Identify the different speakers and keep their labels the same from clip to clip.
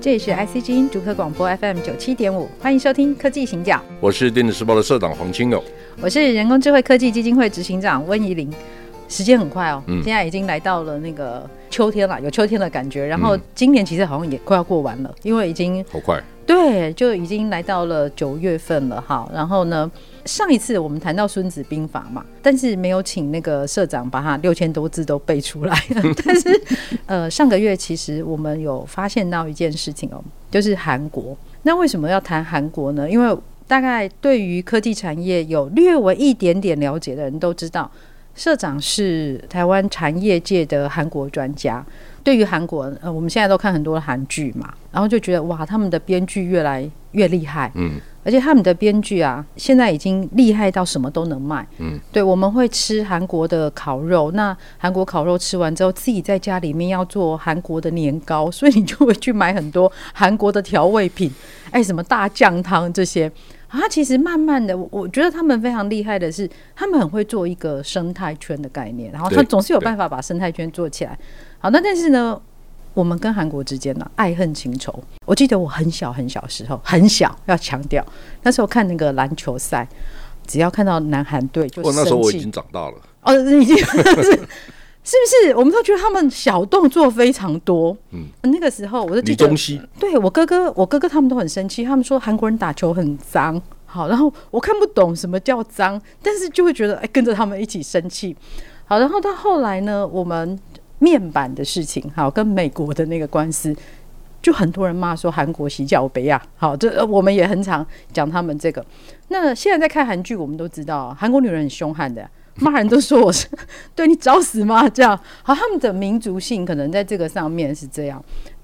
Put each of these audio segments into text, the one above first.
Speaker 1: 这里是 IC 之音竹科广播 FM 九七点五，欢迎收听《科技行脚》。
Speaker 2: 我是电子时报的社长黄清勇，
Speaker 1: 我是人工智慧科技基金会执行长温怡玲。时间很快哦，嗯、现在已经来到了那个秋天了，有秋天的感觉。然后今年其实好像也快要过完了，因为已经
Speaker 2: 好快。
Speaker 1: 对，就已经来到了九月份了哈。然后呢，上一次我们谈到《孙子兵法》嘛，但是没有请那个社长把它六千多字都背出来。但是呃，上个月其实我们有发现到一件事情哦，就是韩国。那为什么要谈韩国呢？因为大概对于科技产业有略微一点点了解的人都知道。社长是台湾产业界的韩国专家，对于韩国，呃，我们现在都看很多的韩剧嘛，然后就觉得哇，他们的编剧越来越厉害，嗯，而且他们的编剧啊，现在已经厉害到什么都能卖，嗯，对，我们会吃韩国的烤肉，那韩国烤肉吃完之后，自己在家里面要做韩国的年糕，所以你就会去买很多韩国的调味品，哎，什么大酱汤这些。啊，其实慢慢的，我觉得他们非常厉害的是，他们很会做一个生态圈的概念，然后他总是有办法把生态圈做起来。好，那但是呢，我们跟韩国之间呢，爱恨情仇。我记得我很小很小时候，很小要强调，那时候看那个篮球赛，只要看到南韩队就生气。哦，
Speaker 2: 那时候我已经长大了。
Speaker 1: 哦，已经 是。不是？我们都觉得他们小动作非常多。嗯，那个时候我就记得，对我哥哥，我哥哥他们都很生气，他们说韩国人打球很脏。好，然后我看不懂什么叫脏，但是就会觉得哎，跟着他们一起生气。好，然后到后来呢，我们面板的事情，好，跟美国的那个官司，就很多人骂说韩国洗脚杯啊。好，这我们也很常讲他们这个。那现在在看韩剧，我们都知道韩国女人很凶悍的。骂人都说我是对你找死吗？这样好，他们的民族性可能在这个上面是这样。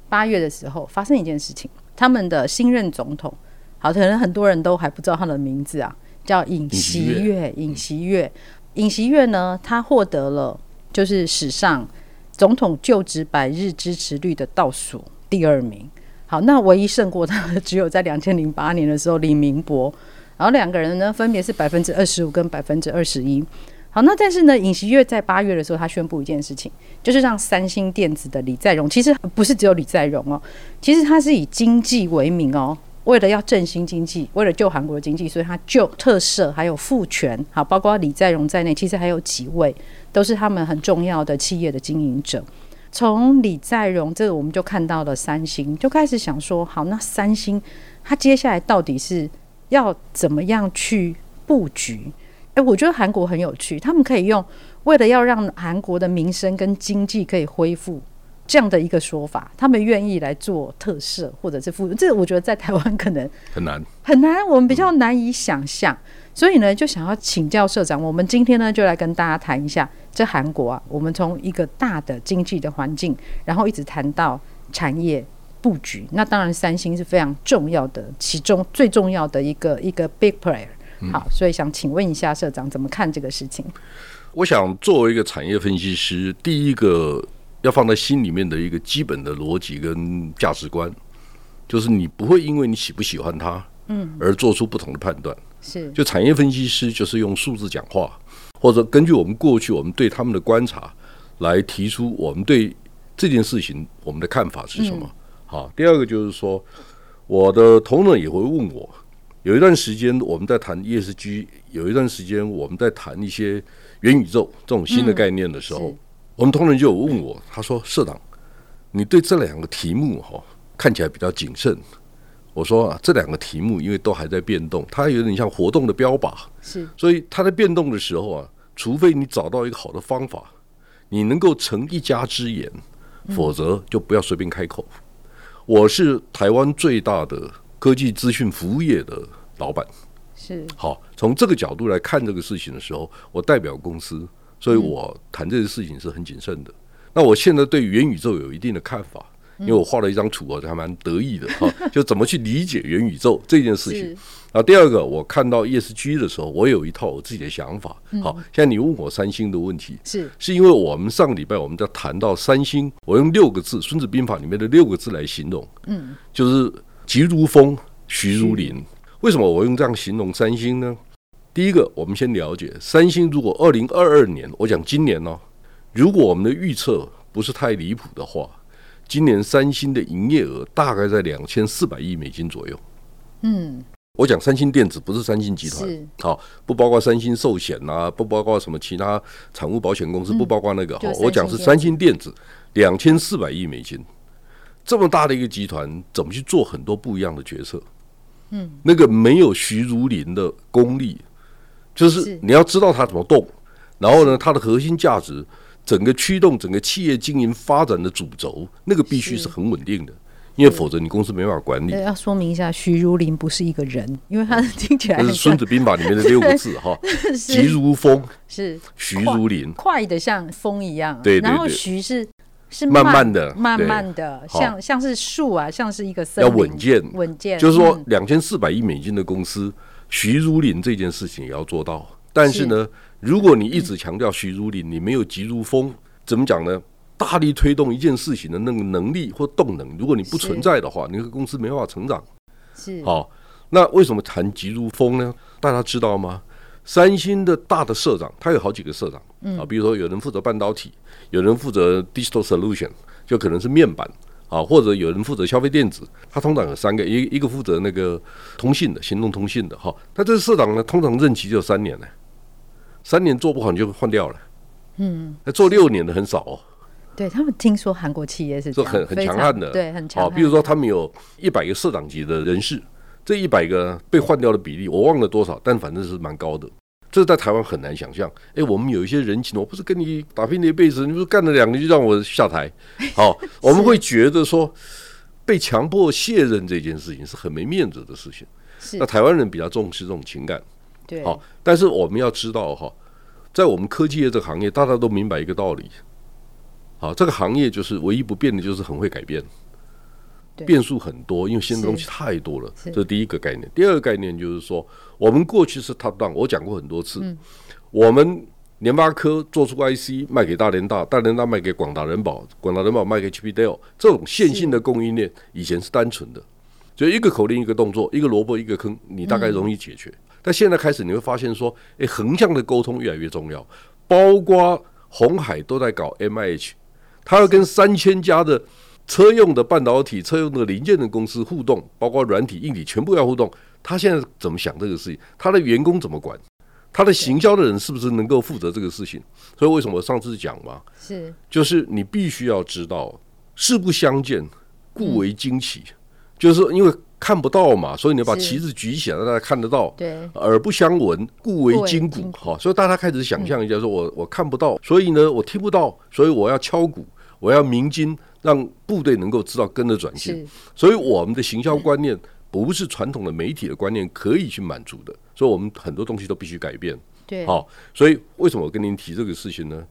Speaker 1: 八月的时候发生一件事情，他们的新任总统，好，可能很多人都还不知道他的名字啊，叫尹锡悦。尹锡悦，尹锡悦呢，他获得了就是史上总统就职百日支持率的倒数第二名。好，那唯一胜过他的只有在两千零八年的时候李明博，然后两个人呢分别是百分之二十五跟百分之二十一。好，那但是呢，尹锡悦在八月的时候，他宣布一件事情，就是让三星电子的李在镕，其实不是只有李在镕哦，其实他是以经济为名哦，为了要振兴经济，为了救韩国的经济，所以他就特赦还有赋权，好，包括李在镕在内，其实还有几位都是他们很重要的企业的经营者。从李在镕这个，我们就看到了三星，就开始想说，好，那三星他接下来到底是要怎么样去布局？哎，我觉得韩国很有趣，他们可以用为了要让韩国的民生跟经济可以恢复这样的一个说法，他们愿意来做特赦或者是复。这我觉得在台湾可能
Speaker 2: 很难
Speaker 1: 很难，我们比较难以想象。所以呢，就想要请教社长，我们今天呢就来跟大家谈一下这韩国啊，我们从一个大的经济的环境，然后一直谈到产业布局。那当然，三星是非常重要的，其中最重要的一个一个 big player。好，所以想请问一下社长怎么看这个事情？
Speaker 2: 我想作为一个产业分析师，第一个要放在心里面的一个基本的逻辑跟价值观，就是你不会因为你喜不喜欢它，嗯，而做出不同的判断。是，就产业分析师就是用数字讲话，或者根据我们过去我们对他们的观察来提出我们对这件事情我们的看法是什么。好，第二个就是说，我的同仁也会问我。有一段时间我们在谈 ESG，有一段时间我们在谈一些元宇宙这种新的概念的时候，嗯、我们同仁就有问我，他说：“社长，你对这两个题目哈看起来比较谨慎。”我说：“啊，这两个题目因为都还在变动，它有点像活动的标靶，是，所以它在变动的时候啊，除非你找到一个好的方法，你能够成一家之言，否则就不要随便开口。嗯、我是台湾最大的。”科技资讯服务业的老板。是。好，从这个角度来看这个事情的时候，我代表公司，所以我谈这个事情是很谨慎的。那我现在对元宇宙有一定的看法，因为我画了一张图，我还蛮得意的哈，就怎么去理解元宇宙这件事情。啊，第二个，我看到 ESG 的时候，我有一套我自己的想法。好，现在你问我三星的问题，
Speaker 1: 是。
Speaker 2: 是因为我们上个礼拜我们在谈到三星，我用六个字《孙子兵法》里面的六个字来形容，嗯，就是急如风，徐如林。为什么我用这样形容三星呢？第一个，我们先了解三星，如果二零二二年，我讲今年呢、哦，如果我们的预测不是太离谱的话，今年三星的营业额大概在两千四百亿美金左右。嗯。我讲三星电子不是三星集团，好，不包括三星寿险呐，不包括什么其他产物保险公司，不包括那个。好，我讲是三星电子，两千四百亿美金，这么大的一个集团，怎么去做很多不一样的决策？嗯，那个没有徐如林的功力，就是你要知道他怎么动，然后呢，它的核心价值，整个驱动整个企业经营发展的主轴，那个必须是很稳定的。因为否则你公司没办法管理。
Speaker 1: 要说明一下，徐如林不是一个人，因为他听起来。
Speaker 2: 这是《孙子兵法》里面的六个字哈，急如风
Speaker 1: 是
Speaker 2: 徐如林，
Speaker 1: 快的像风一样。
Speaker 2: 对，
Speaker 1: 然后徐是是
Speaker 2: 慢慢的、
Speaker 1: 慢慢的，像像是树啊，像是一个
Speaker 2: 要稳健、
Speaker 1: 稳健。
Speaker 2: 就是说，两千四百亿美金的公司，徐如林这件事情也要做到。但是呢，如果你一直强调徐如林，你没有急如风，怎么讲呢？大力推动一件事情的那个能力或动能，如果你不存在的话，你个公司没办法成长。
Speaker 1: 是
Speaker 2: 好，那为什么谈急如风呢？大家知道吗？三星的大的社长，他有好几个社长，啊，比如说有人负责半导体，有人负责 digital solution，就可能是面板啊，或者有人负责消费电子，他通常有三个，一一个负责那个通信的，行动通信的，哈，他这个社长呢，通常任期就三年呢，三年做不好你就换掉了，嗯，那做六年的很少哦。
Speaker 1: 对他们听说韩国企业是
Speaker 2: 这很很强悍的，
Speaker 1: 对，很强。好，
Speaker 2: 比如说他们有一百个社长级的人士，这一百个被换掉的比例我忘了多少，但反正是蛮高的。这在台湾很难想象。哎，我们有一些人情，我不是跟你打拼了一辈子，你不是干了两年就让我下台？好，我们会觉得说被强迫卸任这件事情是很没面子的事情。是，那台湾人比较重视这种情感。
Speaker 1: 对，
Speaker 2: 好，但是我们要知道哈，在我们科技业这个行业，大家都明白一个道理。好，这个行业就是唯一不变的，就是很会改变，变数很多，因为新的东西太多了。这是第一个概念。第二个概念就是说，我们过去是 top down，我讲过很多次，嗯、我们联发科做出 IC 卖给大连大，大连大卖给广达人保，广达人保卖给 HP Dell，这种线性的供应链以前是单纯的，就一个口令一个动作，一个萝卜一个坑，你大概容易解决。嗯、但现在开始你会发现说，诶，横向的沟通越来越重要，包括红海都在搞 MIH。它要跟三千家的车用的半导体、车用的零件的公司互动，包括软体、硬体，全部要互动。他现在怎么想这个事情？他的员工怎么管？他的行销的人是不是能够负责这个事情？所以为什么我上次讲嘛？是，就是你必须要知道，事不相见，故为惊奇。就是因为看不到嘛，所以你要把旗子举起来，让大家看得到。对，耳不相闻，故为今鼓。好，所以大家开始想象一下，说我我看不到，所以呢，我听不到，所以我要敲鼓。我要鸣金，让部队能够知道跟着转型。所以我们的行销观念不是传统的媒体的观念可以去满足的，所以我们很多东西都必须改变。对，好，所以为什么我跟您提这个事情呢？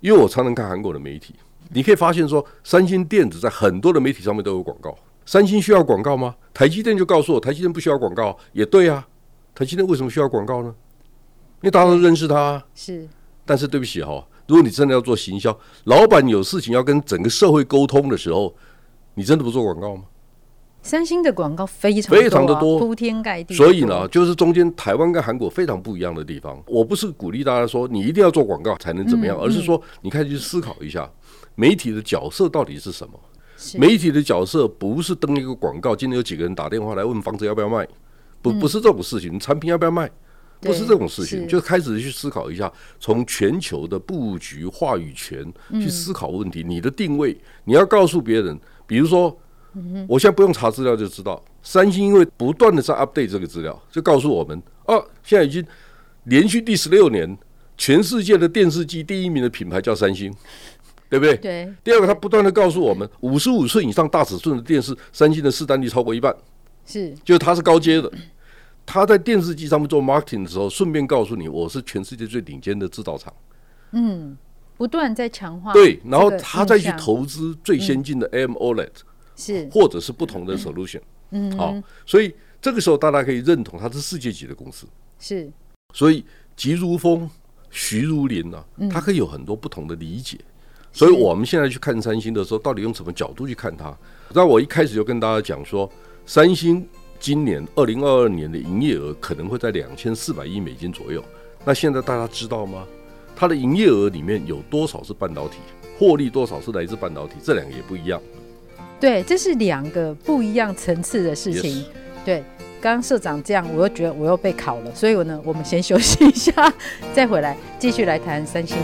Speaker 2: 因为我常常看韩国的媒体，你可以发现说，三星电子在很多的媒体上面都有广告。三星需要广告吗？台积电就告诉我，台积电不需要广告，也对啊。台积电为什么需要广告呢？因为大家都认识它。是，但是对不起哈。如果你真的要做行销，老板有事情要跟整个社会沟通的时候，你真的不做广告吗？
Speaker 1: 三星的广告非常、啊、
Speaker 2: 非常的多，
Speaker 1: 铺天盖地。
Speaker 2: 所以呢，就是中间台湾跟韩国非常不一样的地方。我不是鼓励大家说你一定要做广告才能怎么样，嗯、而是说你开始去思考一下，媒体的角色到底是什么？媒体的角色不是登一个广告，今天有几个人打电话来问房子要不要卖，不不是这种事情，产品要不要卖？不是这种事情，就开始去思考一下，从全球的布局、话语权去思考问题。你的定位，你要告诉别人，比如说，我现在不用查资料就知道，三星因为不断的在 update 这个资料，就告诉我们，哦，现在已经连续第十六年，全世界的电视机第一名的品牌叫三星，对不对？对。第二个，他不断的告诉我们，五十五寸以上大尺寸的电视，三星的市占率超过一半，是，就是它是高阶的。他在电视机上面做 marketing 的时候，顺便告诉你，我是全世界最顶尖的制造厂。嗯，
Speaker 1: 不断在强化。
Speaker 2: 对，然后他再去投资最先进的 AMOLED，嗯、
Speaker 1: 是
Speaker 2: 或者是不同的 solution。嗯，好，所以这个时候大家可以认同它是世界级的公司。
Speaker 1: 是，
Speaker 2: 所以急如风，徐如林啊，它可以有很多不同的理解。所以我们现在去看三星的时候，到底用什么角度去看它？那我一开始就跟大家讲说，三星今年二零二二年的营业额可能会在两千四百亿美金左右。那现在大家知道吗？它的营业额里面有多少是半导体？获利多少是来自半导体？这两个也不一样。
Speaker 1: 对，这是两个不一样层次的事情。Yes. 对，刚刚社长这样，我又觉得我又被考了。所以我呢，我们先休息一下，再回来继续来谈三星。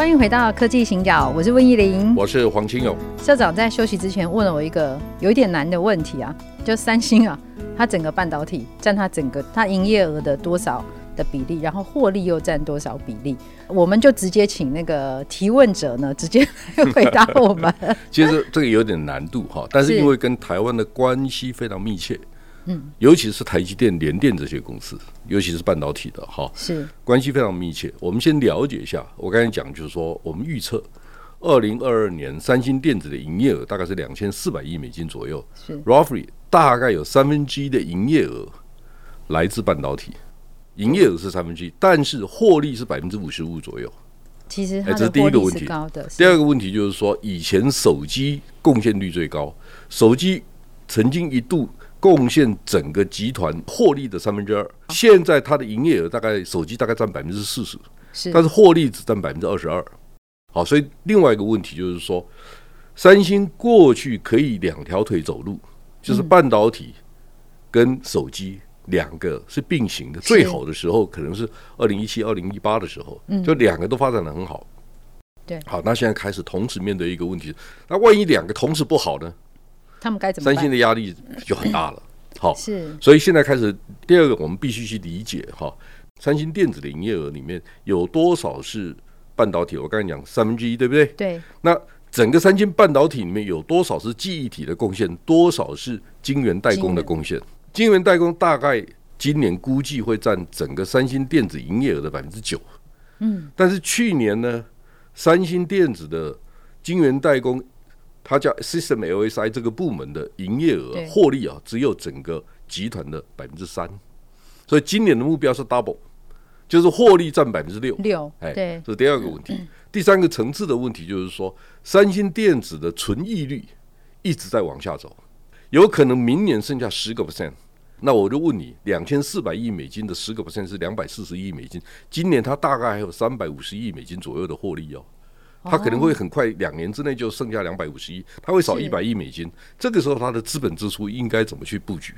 Speaker 1: 欢迎回到科技行脚，我是温怡玲，
Speaker 2: 我是黄清勇。
Speaker 1: 社长在休息之前问了我一个有一点难的问题啊，就三星啊，它整个半导体占它整个它营业额的多少的比例，然后获利又占多少比例？我们就直接请那个提问者呢，直接回答我们。
Speaker 2: 其实这个有点难度哈，但是因为跟台湾的关系非常密切。嗯，尤其是台积电、联电这些公司，尤其是半导体的哈，
Speaker 1: 是
Speaker 2: 关系非常密切。我们先了解一下，我刚才讲就是说，我们预测二零二二年三星电子的营业额大概是两千四百亿美金左右，
Speaker 1: 是
Speaker 2: roughly 大概有三分之一的营业额来自半导体，营业额是三分之一，但是获利是百分之五十五左右。
Speaker 1: 其实这是第一个问题。
Speaker 2: 第二个问题就是说，以前手机贡献率最高，手机曾经一度。贡献整个集团获利的三分之二，现在它的营业额大概手机大概占百分之四十，是，但是获利只占百分之二十二。好，所以另外一个问题就是说，三星过去可以两条腿走路，就是半导体跟手机两个是并行的，最好的时候可能是二零一七、二零一八的时候，就两个都发展的很好。
Speaker 1: 对，
Speaker 2: 好，那现在开始同时面对一个问题，那万一两个同时不好呢？
Speaker 1: 他们该怎么办？
Speaker 2: 三星的压力就很大了。好，
Speaker 1: 是，
Speaker 2: 所以现在开始，第二个我们必须去理解哈，三星电子的营业额里面有多少是半导体？我刚才讲三分之一，对不对？
Speaker 1: 对。
Speaker 2: 那整个三星半导体里面有多少是记忆体的贡献？多少是晶圆代工的贡献？晶圆代工大概今年估计会占整个三星电子营业额的百分之九。嗯。但是去年呢，三星电子的晶圆代工。它叫 System LSI 这个部门的营业额获利啊，只有整个集团的百分之三，所以今年的目标是 double，就是获利占百分之六。
Speaker 1: 六，哎，
Speaker 2: 对，这是第二个问题。第三个层次的问题就是说，三星电子的纯益率一直在往下走，有可能明年剩下十个 percent。那我就问你，两千四百亿美金的十个 percent 是两百四十亿美金，今年它大概还有三百五十亿美金左右的获利哦。它可能会很快两年之内就剩下两百五十亿，它会少一百亿美金。这个时候，它的资本支出应该怎么去布局？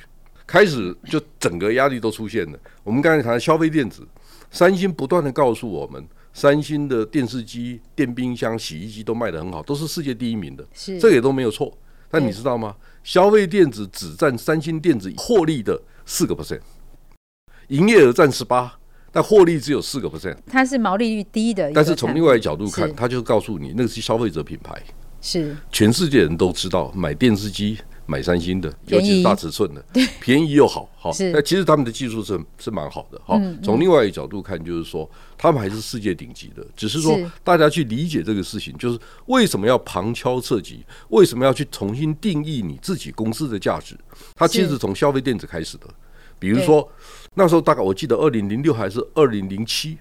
Speaker 2: 开始就整个压力都出现了。我们刚才谈消费电子，三星不断的告诉我们，三星的电视机、电冰箱、洗衣机都卖得很好，都是世界第一名的，
Speaker 1: 是
Speaker 2: 这个也都没有错。但你知道吗？消费电子只占三星电子获利的四个 percent，营业额占十八。但获利只有四个 percent，
Speaker 1: 它是毛利率低的。
Speaker 2: 但是从另外一个角度看，它就告诉你，那个是消费者品牌，
Speaker 1: 是。
Speaker 2: 全世界人都知道买电视机买三星的，尤其是大尺寸的，便宜又好，好。那其实他们的技术是是蛮好的，哈。从另外一个角度看，就是说他们还是世界顶级的，只是说大家去理解这个事情，就是为什么要旁敲侧击，为什么要去重新定义你自己公司的价值？它其实从消费电子开始的，比如说。那时候大概我记得二零零六还是二零零七，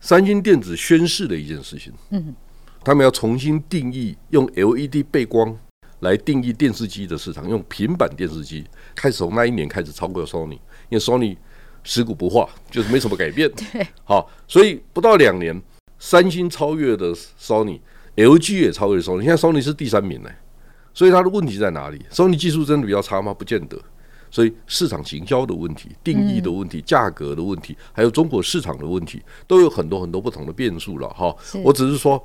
Speaker 2: 三星电子宣誓的一件事情，嗯，他们要重新定义用 LED 背光来定义电视机的市场，用平板电视机开始从那一年开始超过 Sony，因为 Sony 尸骨不化，就是没什么改变，
Speaker 1: 对，
Speaker 2: 好，所以不到两年，三星超越的 Sony，LG 也超越了 Sony，现在 Sony 是第三名呢，所以它的问题在哪里？Sony 技术真的比较差吗？不见得。所以市场行销的问题、定义的问题、价格的问题，还有中国市场的问题，都有很多很多不同的变数了哈。我只是说，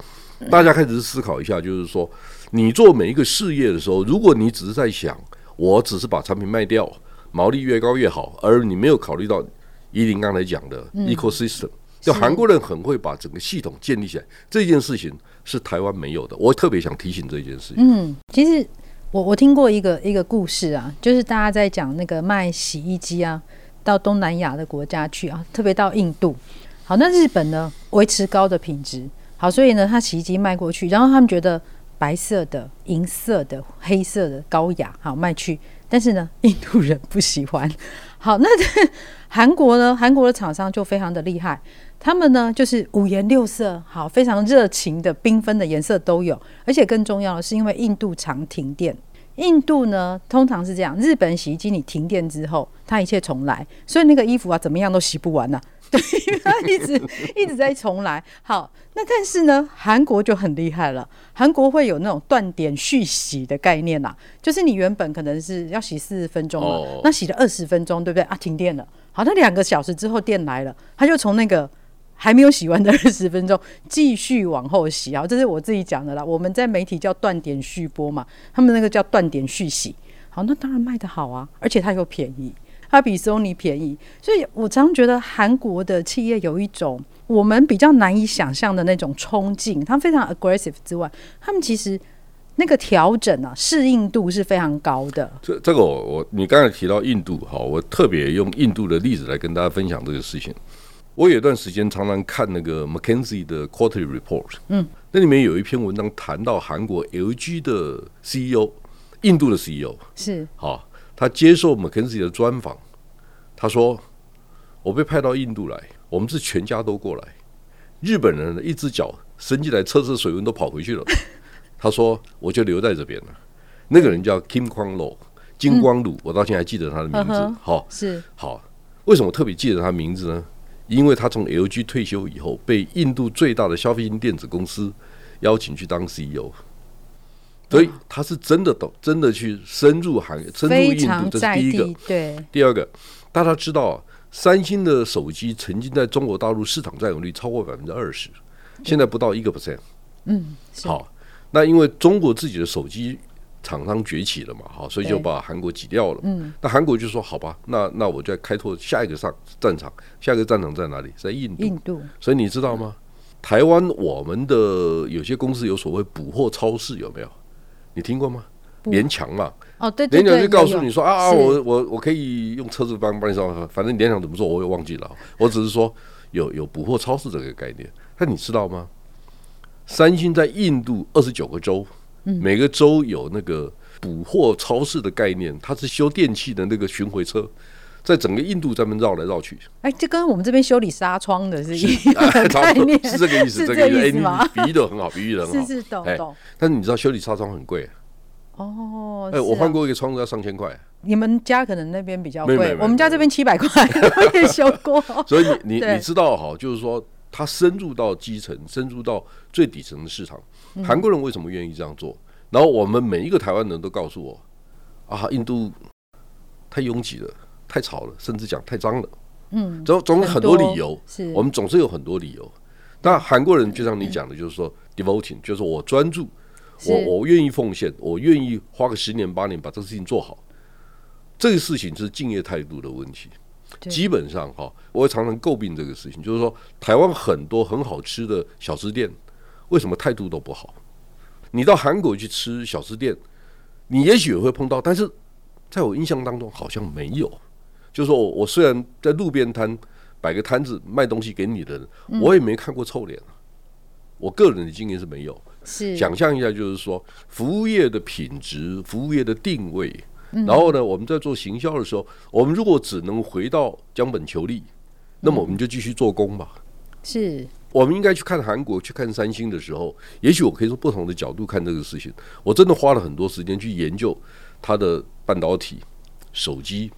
Speaker 2: 大家开始思考一下，就是说，你做每一个事业的时候，如果你只是在想，我只是把产品卖掉，毛利越高越好，而你没有考虑到依林刚才讲的 ecosystem，就韩国人很会把整个系统建立起来，这件事情是台湾没有的。我特别想提醒这件事情。
Speaker 1: 嗯，其实。我我听过一个一个故事啊，就是大家在讲那个卖洗衣机啊，到东南亚的国家去啊，特别到印度。好，那日本呢，维持高的品质，好，所以呢，他洗衣机卖过去，然后他们觉得白色的、银色的、黑色的高雅，好卖去。但是呢，印度人不喜欢。好，那 韩国呢？韩国的厂商就非常的厉害，他们呢就是五颜六色，好，非常热情的、缤纷的颜色都有。而且更重要的是，因为印度常停电，印度呢通常是这样，日本洗衣机你停电之后，它一切重来，所以那个衣服啊，怎么样都洗不完呐、啊。对，它一直一直在重来。好，那但是呢，韩国就很厉害了。韩国会有那种断点续洗的概念啦，就是你原本可能是要洗四十分钟了，那洗了二十分钟，对不对啊？停电了，好，那两个小时之后电来了，它就从那个还没有洗完的二十分钟 继续往后洗。好，这是我自己讲的啦。我们在媒体叫断点续播嘛，他们那个叫断点续洗。好，那当然卖得好啊，而且它又便宜。它比 Sony 便宜，所以我常常觉得韩国的企业有一种我们比较难以想象的那种冲劲，他非常 aggressive 之外，他们其实那个调整啊，适应度是非常高的。
Speaker 2: 这这个我我你刚才提到印度哈，我特别用印度的例子来跟大家分享这个事情。我有一段时间常常看那个 McKinsey 的 Quarterly Report，嗯，那里面有一篇文章谈到韩国 LG 的 CEO，印度的 CEO
Speaker 1: 是好。
Speaker 2: 他接受 McKinsey 的专访，他说：“我被派到印度来，我们是全家都过来。日本人的，一只脚伸进来测试水温都跑回去了。”他说：“我就留在这边了。”那个人叫 Kim Kwang Lo，金光鲁，我到现在还记得他的名字。好，
Speaker 1: 是
Speaker 2: 好。为什么特别记得他名字呢？因为他从 LG 退休以后，被印度最大的消费性电子公司邀请去当 CEO。所以他是真的懂，真的去深入行业，深入印度，这是第一个。
Speaker 1: 对，
Speaker 2: 第二个，大家知道，三星的手机曾经在中国大陆市场占有率超过百分之二十，现在不到一个 percent。
Speaker 1: 嗯，
Speaker 2: 好，那因为中国自己的手机厂商崛起了嘛，好，所以就把韩国挤掉了。嗯，那韩国就说好吧，那那我就要开拓下一个上战场，下一个战场在哪里？在印度。
Speaker 1: 印度。
Speaker 2: 所以你知道吗？台湾我们的有些公司有所谓补货超市，有没有？你听过吗？联强嘛，
Speaker 1: 哦对，联强
Speaker 2: 就告诉你说啊，我我我可以用车子帮帮你上，反正联强怎么做我也忘记了。我只是说有有补货超市这个概念。那你知道吗？三星在印度二十九个州，每个州有那个补货超市的概念，它是修电器的那个巡回车，在整个印度专门绕来绕去。
Speaker 1: 哎，就跟我们这边修理纱窗的是一样的 概念，
Speaker 2: 是这个意思，这个意思吗？比喻的很好，比喻的很好，
Speaker 1: 是是懂懂。
Speaker 2: 但是你知道修理纱窗很贵
Speaker 1: 哦？
Speaker 2: 哎，我换过一个窗子要上千块。
Speaker 1: 你们家可能那边比较贵，我们家这边七百块，我也修过。
Speaker 2: 所以你你你知道哈，就是说它深入到基层，深入到最底层的市场。韩国人为什么愿意这样做？然后我们每一个台湾人都告诉我啊，印度太拥挤了。太吵了，甚至讲太脏了。嗯，总总有很多理由。是，我们总是有很多理由。那韩国人就像你讲的，就是说、嗯、devoting，就是我专注，我我愿意奉献，我愿意花个十年八年把这个事情做好。这个事情是敬业态度的问题。基本上哈，我常常诟病这个事情，就是说台湾很多很好吃的小吃店，为什么态度都不好？你到韩国去吃小吃店，你也许也会碰到，但是在我印象当中好像没有。就是说我我虽然在路边摊摆个摊子卖东西给你的人，我也没看过臭脸。我个人的经验是没有。
Speaker 1: 是
Speaker 2: 想象一下，就是说服务业的品质、服务业的定位，然后呢，我们在做行销的时候，我们如果只能回到将本求利，那么我们就继续做工吧。
Speaker 1: 是
Speaker 2: 我们应该去看韩国、去看三星的时候，也许我可以从不同的角度看这个事情。我真的花了很多时间去研究它的半导体、手机。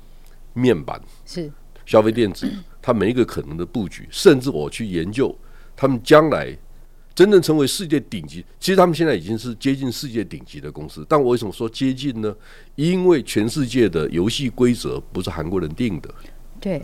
Speaker 2: 面板
Speaker 1: 是
Speaker 2: 消费电子，它每一个可能的布局，甚至我去研究他们将来真正成为世界顶级。其实他们现在已经是接近世界顶级的公司，但我为什么说接近呢？因为全世界的游戏规则不是韩国人定的。
Speaker 1: 对，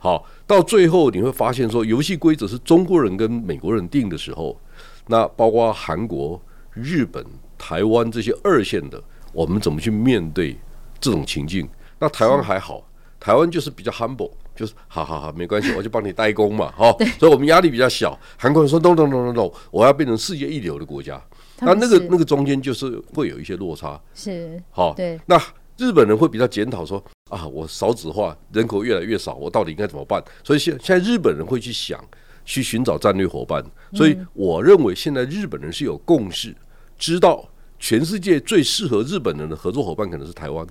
Speaker 2: 好，到最后你会发现说，游戏规则是中国人跟美国人定的时候，那包括韩国、日本、台湾这些二线的，我们怎么去面对这种情境？那台湾还好。台湾就是比较 humble，就是好好好，没关系，我就帮你代工嘛，哈，所以我们压力比较小。韩国人说 no no no no no，我要变成世界一流的国家，那那个那个中间就是会有一些落差，
Speaker 1: 是
Speaker 2: 好
Speaker 1: 对。
Speaker 2: 那日本人会比较检讨说啊，我少子化，人口越来越少，我到底应该怎么办？所以现现在日本人会去想，去寻找战略伙伴。所以我认为现在日本人是有共识，知道全世界最适合日本人的合作伙伴可能是台湾。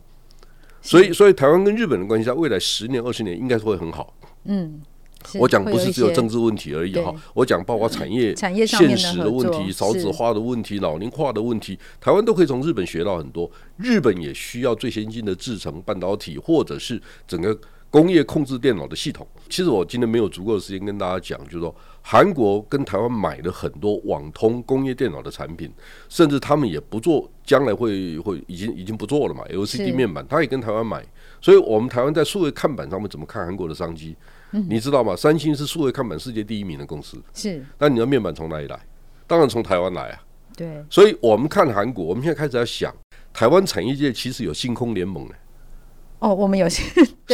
Speaker 2: 所以，所以台湾跟日本的关系在未来十年、二十年应该是会很好。嗯。我讲不是只有政治问题而已哈，我讲包括产业、
Speaker 1: 产业
Speaker 2: 现实的问题、少子化的问题、老龄化的问题，台湾都可以从日本学到很多。日本也需要最先进的制程半导体，或者是整个工业控制电脑的系统。其实我今天没有足够的时间跟大家讲，就是说韩国跟台湾买了很多网通工业电脑的产品，甚至他们也不做，将来会会已经已经不做了嘛？LCD 面板，他也跟台湾买，所以我们台湾在数位看板上面怎么看韩国的商机？你知道吗？三星是数位看板世界第一名的公司。
Speaker 1: 是。
Speaker 2: 那你的面板从哪里来？当然从台湾来啊。
Speaker 1: 对。
Speaker 2: 所以我们看韩国，我们现在开始要想，台湾产业界其实有星空联盟呢。
Speaker 1: 哦，我们有。
Speaker 2: 是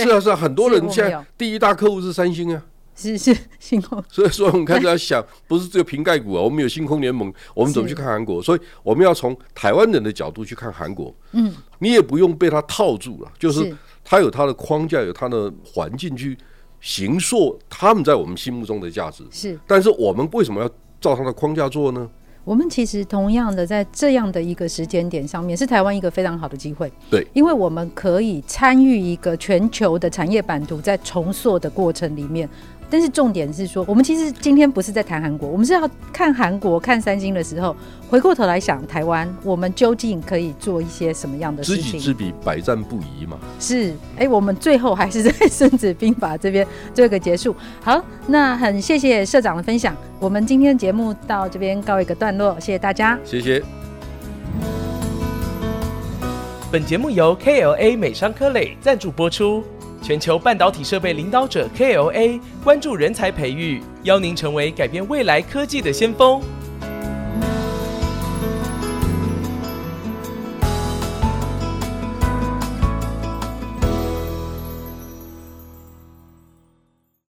Speaker 2: 啊，是啊，很多人现在第一大客户是三星啊。
Speaker 1: 是是星空。
Speaker 2: 所以说，我们开始要想，不是只有瓶盖股啊，我们有星空联盟，我们怎么去看韩国？所以我们要从台湾人的角度去看韩国。嗯。你也不用被他套住了，就是他有他的框架，有他的环境去。形塑他们在我们心目中的价值
Speaker 1: 是，
Speaker 2: 但是我们为什么要照他的框架做呢？
Speaker 1: 我们其实同样的在这样的一个时间点上面，是台湾一个非常好的机会。
Speaker 2: 对，
Speaker 1: 因为我们可以参与一个全球的产业版图在重塑的过程里面。但是重点是说，我们其实今天不是在谈韩国，我们是要看韩国、看三星的时候，回过头来想台湾，我们究竟可以做一些什么样的事情？
Speaker 2: 知己知彼，百战不移嘛。
Speaker 1: 是，哎、欸，我们最后还是在《孙子兵法》这边做一个结束。好，那很谢谢社长的分享，我们今天节目到这边告一个段落，谢谢大家，
Speaker 2: 谢谢。
Speaker 3: 本节目由 KLA 美商科磊赞助播出。全球半导体设备领导者 KLA 关注人才培育，邀您成为改变未来科技的先锋。